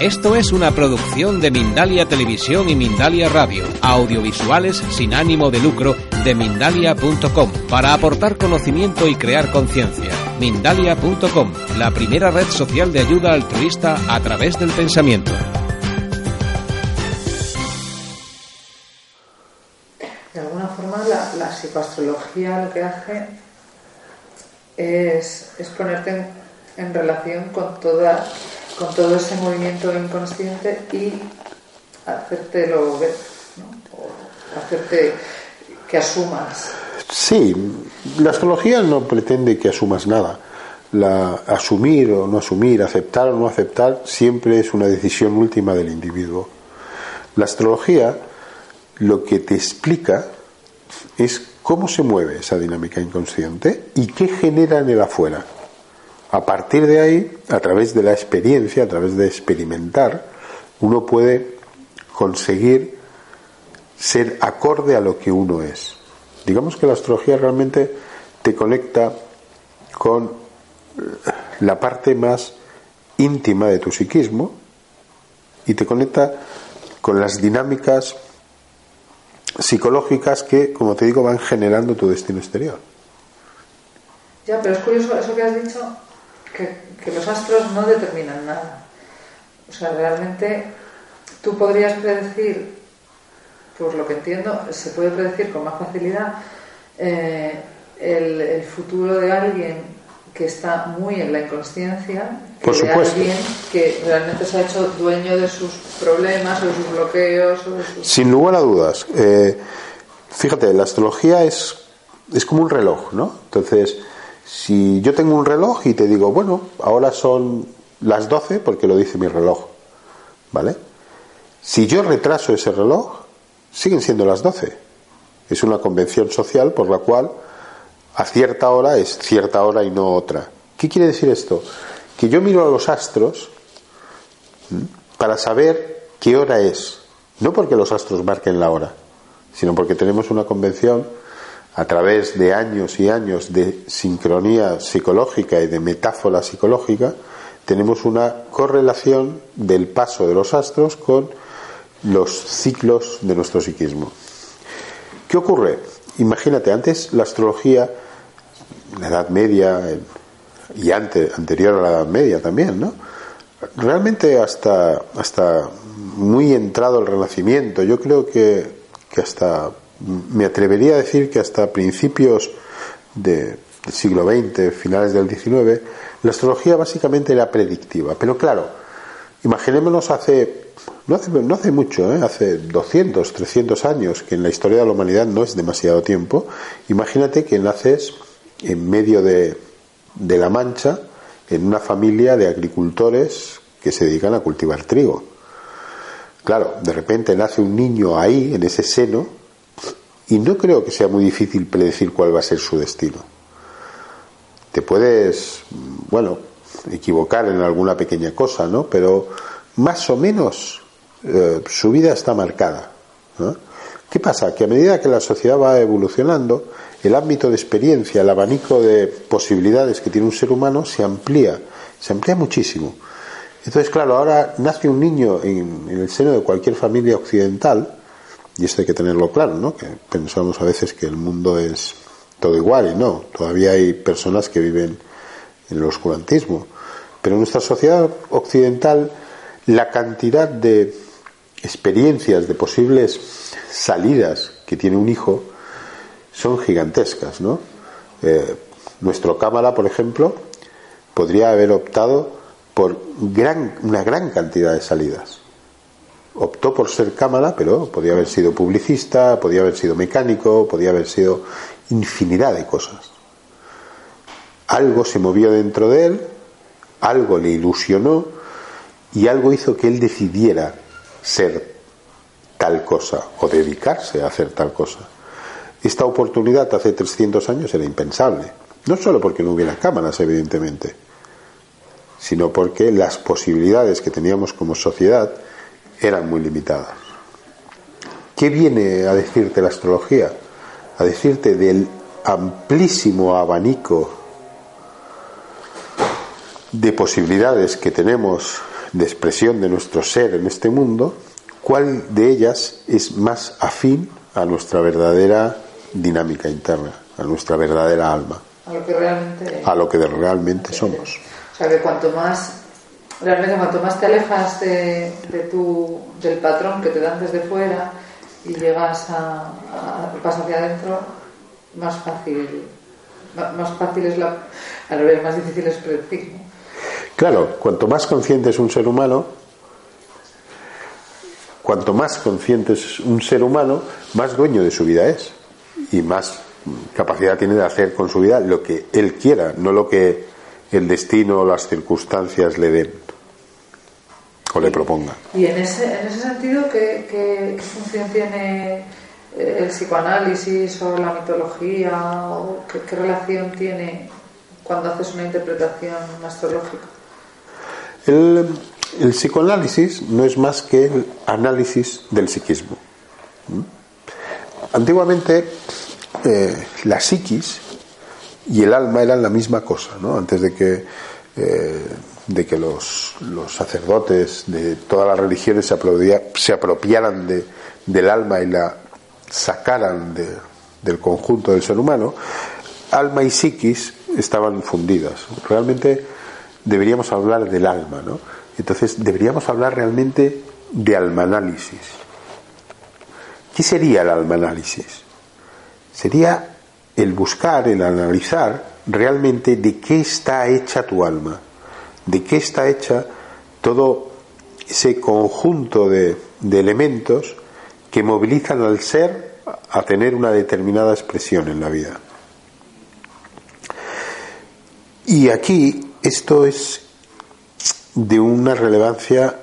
Esto es una producción de Mindalia Televisión y Mindalia Radio, audiovisuales sin ánimo de lucro de mindalia.com, para aportar conocimiento y crear conciencia. Mindalia.com, la primera red social de ayuda altruista a través del pensamiento. De alguna forma la, psicoastrología lo que hace es, es ponerte en, en relación con toda con todo ese movimiento inconsciente y hacértelo ver, ¿no? o hacerte que asumas. Sí, la astrología no pretende que asumas nada. La, asumir o no asumir, aceptar o no aceptar, siempre es una decisión última del individuo. La astrología lo que te explica es cómo se mueve esa dinámica inconsciente y qué genera en el afuera. A partir de ahí, a través de la experiencia, a través de experimentar, uno puede conseguir ser acorde a lo que uno es. Digamos que la astrología realmente te conecta con la parte más íntima de tu psiquismo y te conecta con las dinámicas psicológicas que, como te digo, van generando tu destino exterior. Ya, pero es curioso eso que has dicho, que, que los astros no determinan nada. O sea, realmente tú podrías predecir, por lo que entiendo, se puede predecir con más facilidad eh, el, el, futuro de alguien que está muy en la inconsciencia, que por supuesto. de alguien que realmente se ha hecho dueño de sus problemas o de sus bloqueos. O de sus... Sin lugar a dudas. Eh, fíjate, la astrología es, es como un reloj, ¿no? Entonces, si yo tengo un reloj y te digo, bueno, ahora son las 12 porque lo dice mi reloj, ¿vale? Si yo retraso ese reloj, siguen siendo las 12. Es una convención social por la cual a cierta hora es cierta hora y no otra. ¿Qué quiere decir esto? Que yo miro a los astros para saber qué hora es, no porque los astros marquen la hora, sino porque tenemos una convención a través de años y años de sincronía psicológica y de metáfora psicológica, tenemos una correlación del paso de los astros con los ciclos de nuestro psiquismo. ¿Qué ocurre? Imagínate, antes la astrología, la Edad Media y antes, anterior a la Edad Media también, ¿no? Realmente hasta, hasta muy entrado el Renacimiento, yo creo que, que hasta me atrevería a decir que hasta principios de, del siglo XX, finales del XIX, la astrología básicamente era predictiva. Pero claro, imaginémonos hace, no hace, no hace mucho, ¿eh? hace 200, 300 años, que en la historia de la humanidad no es demasiado tiempo, imagínate que naces en medio de, de la Mancha, en una familia de agricultores que se dedican a cultivar trigo. Claro, de repente nace un niño ahí, en ese seno, y no creo que sea muy difícil predecir cuál va a ser su destino. Te puedes, bueno, equivocar en alguna pequeña cosa, ¿no? Pero más o menos eh, su vida está marcada. ¿no? ¿Qué pasa? Que a medida que la sociedad va evolucionando, el ámbito de experiencia, el abanico de posibilidades que tiene un ser humano se amplía, se amplía muchísimo. Entonces, claro, ahora nace un niño en, en el seno de cualquier familia occidental, y esto hay que tenerlo claro, ¿no? Que pensamos a veces que el mundo es todo igual y no. Todavía hay personas que viven en el oscurantismo. Pero en nuestra sociedad occidental la cantidad de experiencias, de posibles salidas que tiene un hijo son gigantescas, ¿no? Eh, nuestro cámara, por ejemplo, podría haber optado por gran, una gran cantidad de salidas optó por ser cámara, pero podía haber sido publicista, podía haber sido mecánico, podía haber sido infinidad de cosas. Algo se movió dentro de él, algo le ilusionó y algo hizo que él decidiera ser tal cosa o dedicarse a hacer tal cosa. Esta oportunidad hace 300 años era impensable, no solo porque no hubiera cámaras, evidentemente, sino porque las posibilidades que teníamos como sociedad eran muy limitadas. ¿Qué viene a decirte la astrología? A decirte del amplísimo abanico de posibilidades que tenemos de expresión de nuestro ser en este mundo, ¿cuál de ellas es más afín a nuestra verdadera dinámica interna, a nuestra verdadera alma? A lo que realmente, a lo que realmente somos. O sea que cuanto más, realmente cuanto más te alejas de, tu, del patrón que te dan desde fuera y llegas a, a hacia adentro, más fácil, más fácil es la, al revés, más difícil es predecir. Claro, cuanto más consciente es un ser humano, cuanto más consciente es un ser humano, más dueño de su vida es y más capacidad tiene de hacer con su vida lo que él quiera, no lo que el destino o las circunstancias le den o le propongan. Y en ese, en ese sentido, ¿qué, función tiene eh, el psicoanálisis o la mitología? O qué, relación tiene cuando haces una interpretación astrológica? El, el psicoanálisis no es más que el análisis del psiquismo. ¿Mm? Antiguamente eh, la psiquis y el alma eran la misma cosa, ¿no? Antes de que, eh, de que los, sacerdotes de todas las religiones se, se apropiaran de, del alma y la sacaran del conjunto del ser humano, alma y psiquis estaban fundidas. Realmente deberíamos hablar del alma, ¿no? Entonces deberíamos hablar realmente de alma-análisis. ¿Qué sería el alma-análisis? sería el buscar, el analizar realmente de qué está hecha tu alma, de qué está hecha todo ese conjunto de, elementos que movilizan al ser a tener una determinada expresión en la vida. Y aquí esto es de una relevancia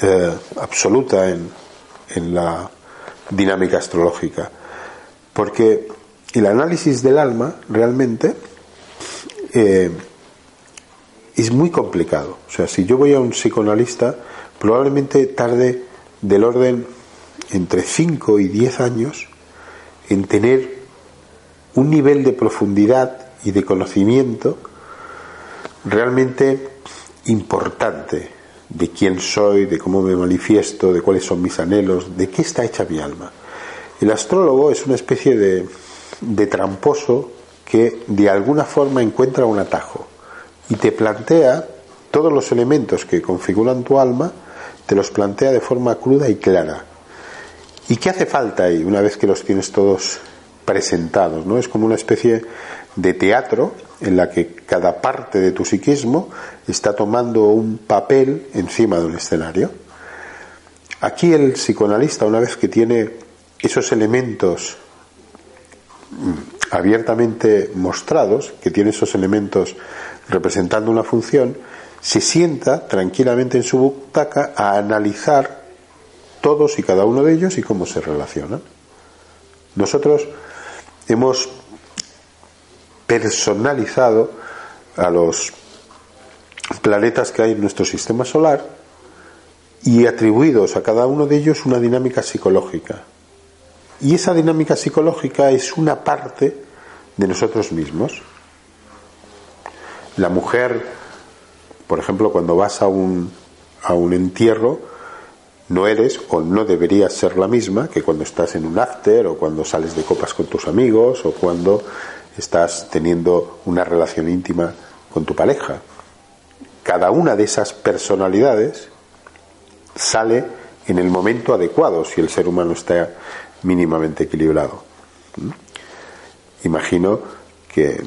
eh, absoluta en la dinámica astrológica porque el análisis del alma realmente eh, es muy complicado. O sea, si yo voy a un psicoanalista, probablemente tarde del orden entre 5 y 10 años en tener un nivel de profundidad y de conocimiento realmente importante de quién soy, de cómo me manifiesto, de cuáles son mis anhelos, de qué está hecha mi alma. El astrólogo es una especie de, tramposo que de alguna forma encuentra un atajo y te plantea todos los elementos que configuran tu alma, te los plantea de forma cruda y clara. ¿Y qué hace falta ahí una vez que los tienes todos presentados? ¿no? Es como una especie de teatro en la que cada parte de tu psiquismo está tomando un papel encima de un escenario. Aquí el psicoanalista, una vez que tiene esos elementos mm, abiertamente mostrados, que tiene esos elementos representando una función, se sienta tranquilamente en su butaca a analizar todos y cada uno de ellos y cómo se relacionan. Nosotros hemos personalizado a los planetas que hay en nuestro sistema solar y atribuidos a cada uno de ellos una dinámica psicológica. Y esa dinámica psicológica es una parte de nosotros mismos. La mujer, por ejemplo, cuando vas a un, a un entierro, no eres o no deberías ser la misma que cuando estás en un after o cuando sales de copas con tus amigos o cuando estás teniendo una relación íntima con tu pareja. Cada una de esas personalidades sale en el momento adecuado si el ser humano está mínimamente equilibrado. ¿Mm? Imagino que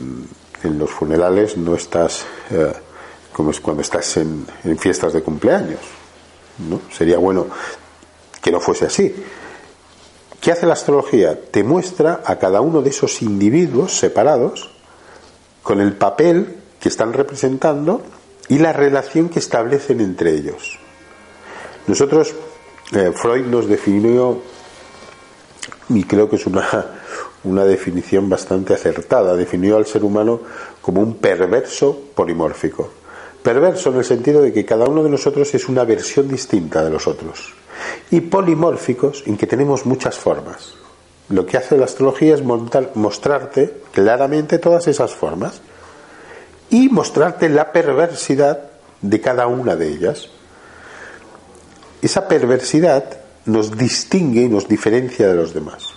en los funerales no estás eh, como es cuando estás en, fiestas de cumpleaños. ¿no? Sería bueno que no fuese así. ¿Qué hace la astrología? Te muestra a cada uno de esos individuos separados con el papel que están representando y la relación que establecen entre ellos. Nosotros, eh, Freud nos definió y creo que es una, una definición bastante acertada. Definió al ser humano como un perverso polimórfico. Perverso en el sentido de que cada uno de nosotros es una versión distinta de los otros. Y polimórficos en que tenemos muchas formas. Lo que hace la astrología es mostrarte claramente todas esas formas y mostrarte la perversidad de cada una de ellas. esa perversidad nos distingue y nos diferencia de los demás.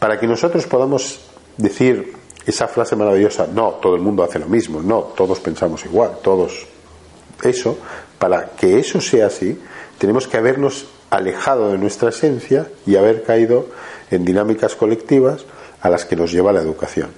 Para que nosotros podamos decir esa frase maravillosa, no, todo el mundo hace lo mismo, no, todos pensamos igual, todos. Eso, para que eso sea así, tenemos que habernos alejado de nuestra esencia y haber caído en dinámicas colectivas a las que nos lleva la educación.